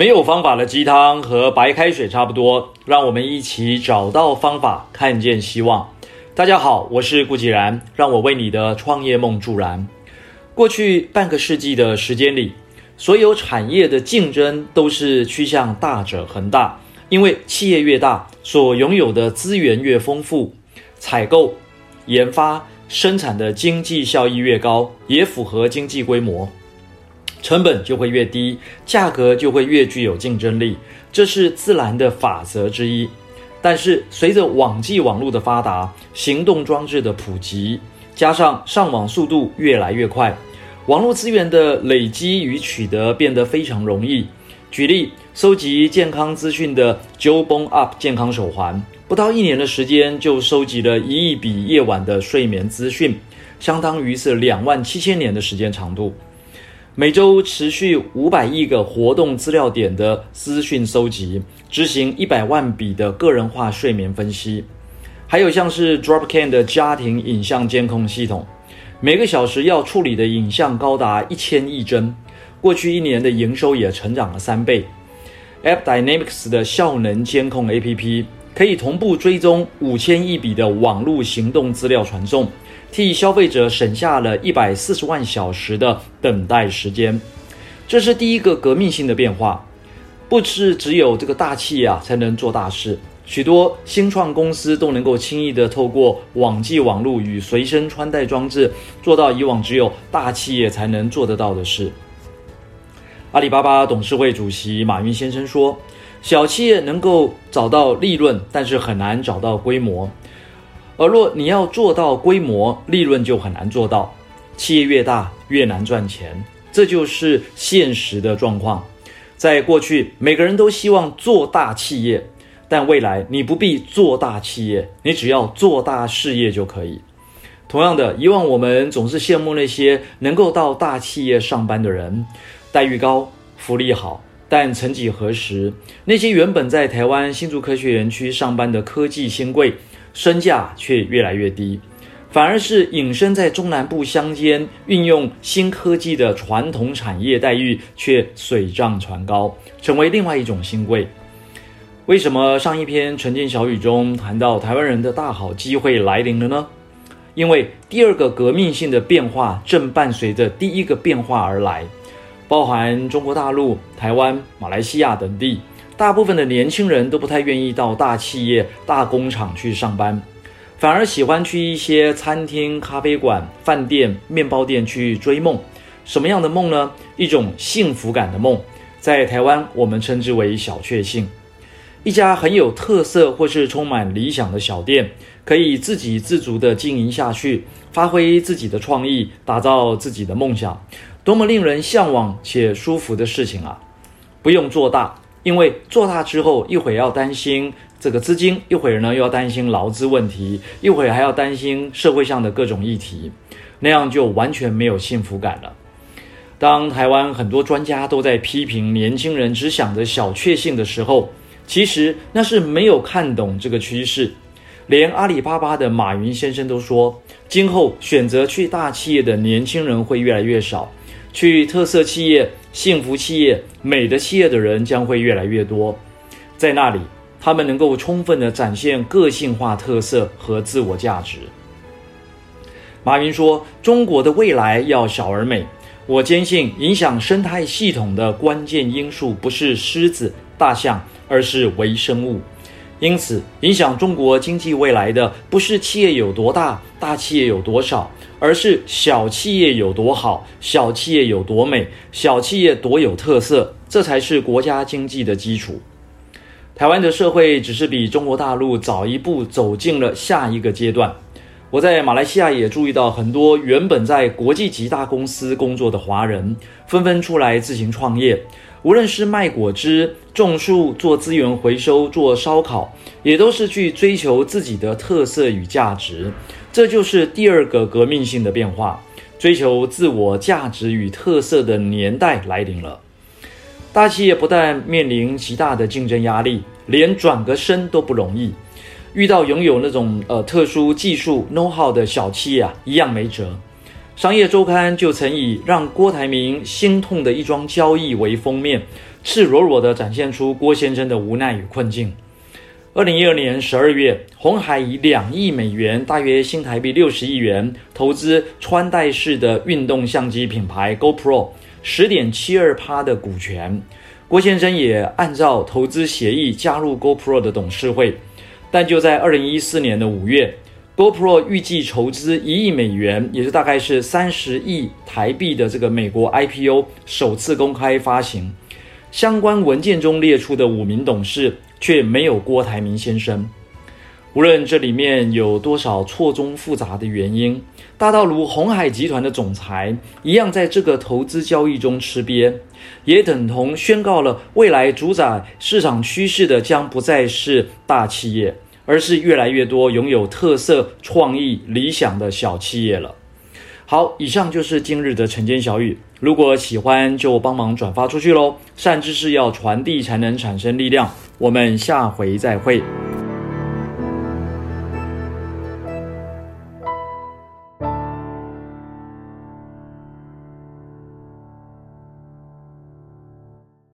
没有方法的鸡汤和白开水差不多，让我们一起找到方法，看见希望。大家好，我是顾继然，让我为你的创业梦助燃。过去半个世纪的时间里，所有产业的竞争都是趋向大者恒大，因为企业越大，所拥有的资源越丰富，采购、研发、生产的经济效益越高，也符合经济规模。成本就会越低，价格就会越具有竞争力，这是自然的法则之一。但是，随着网际网络的发达，行动装置的普及，加上上网速度越来越快，网络资源的累积与取得变得非常容易。举例，收集健康资讯的 Jawbone Up 健康手环，不到一年的时间就收集了一亿笔夜晚的睡眠资讯，相当于是两万七千年的时间长度。每周持续五百亿个活动资料点的资讯收集，执行一百万笔的个人化睡眠分析，还有像是 Dropcam 的家庭影像监控系统，每个小时要处理的影像高达一千亿帧，过去一年的营收也成长了三倍。AppDynamics 的效能监控 APP 可以同步追踪五千亿笔的网络行动资料传送。替消费者省下了一百四十万小时的等待时间，这是第一个革命性的变化。不是只有这个大企业啊才能做大事，许多新创公司都能够轻易地透过网际网络与随身穿戴装置，做到以往只有大企业才能做得到的事。阿里巴巴董事会主席马云先生说：“小企业能够找到利润，但是很难找到规模。”而若你要做到规模，利润就很难做到。企业越大越难赚钱，这就是现实的状况。在过去，每个人都希望做大企业，但未来你不必做大企业，你只要做大事业就可以。同样的，以往我们总是羡慕那些能够到大企业上班的人，待遇高，福利好。但曾几何时，那些原本在台湾新竹科学园区上班的科技新贵，身价却越来越低，反而是隐身在中南部乡间运用新科技的传统产业待遇却水涨船高，成为另外一种新贵。为什么上一篇晨间小语中谈到台湾人的大好机会来临了呢？因为第二个革命性的变化正伴随着第一个变化而来，包含中国大陆、台湾、马来西亚等地。大部分的年轻人都不太愿意到大企业、大工厂去上班，反而喜欢去一些餐厅、咖啡馆、饭店、面包店去追梦。什么样的梦呢？一种幸福感的梦，在台湾我们称之为小确幸。一家很有特色或是充满理想的小店，可以自给自足地经营下去，发挥自己的创意，打造自己的梦想，多么令人向往且舒服的事情啊！不用做大。因为做大之后，一会要担心这个资金，一会儿呢又要担心劳资问题，一会儿还要担心社会上的各种议题，那样就完全没有幸福感了。当台湾很多专家都在批评年轻人只想着小确幸的时候，其实那是没有看懂这个趋势。连阿里巴巴的马云先生都说，今后选择去大企业的年轻人会越来越少。去特色企业、幸福企业、美的企业的人将会越来越多，在那里，他们能够充分地展现个性化特色和自我价值。马云说：“中国的未来要小而美。”我坚信，影响生态系统的关键因素不是狮子、大象，而是微生物。因此，影响中国经济未来的不是企业有多大，大企业有多少，而是小企业有多好，小企业有多美，小企业多有特色，这才是国家经济的基础。台湾的社会只是比中国大陆早一步走进了下一个阶段。我在马来西亚也注意到，很多原本在国际级大公司工作的华人，纷纷出来自行创业。无论是卖果汁、种树、做资源回收、做烧烤，也都是去追求自己的特色与价值。这就是第二个革命性的变化，追求自我价值与特色的年代来临了。大企业不但面临极大的竞争压力，连转个身都不容易。遇到拥有那种呃特殊技术 know-how 的小企业啊，一样没辙。商业周刊就曾以让郭台铭心痛的一桩交易为封面，赤裸裸地展现出郭先生的无奈与困境。二零一二年十二月，鸿海以两亿美元（大约新台币六十亿元）投资穿戴式的运动相机品牌 GoPro 十点七二趴的股权。郭先生也按照投资协议加入 GoPro 的董事会。但就在二零一四年的五月，GoPro 预计筹资一亿美元，也是大概是三十亿台币的这个美国 IPO 首次公开发行。相关文件中列出的五名董事却没有郭台铭先生。无论这里面有多少错综复杂的原因，大到如鸿海集团的总裁一样，在这个投资交易中吃瘪，也等同宣告了未来主宰市场趋势的将不再是大企业，而是越来越多拥有特色、创意、理想的小企业了。好，以上就是今日的晨间小语。如果喜欢，就帮忙转发出去喽！善知识要传递，才能产生力量。我们下回再会。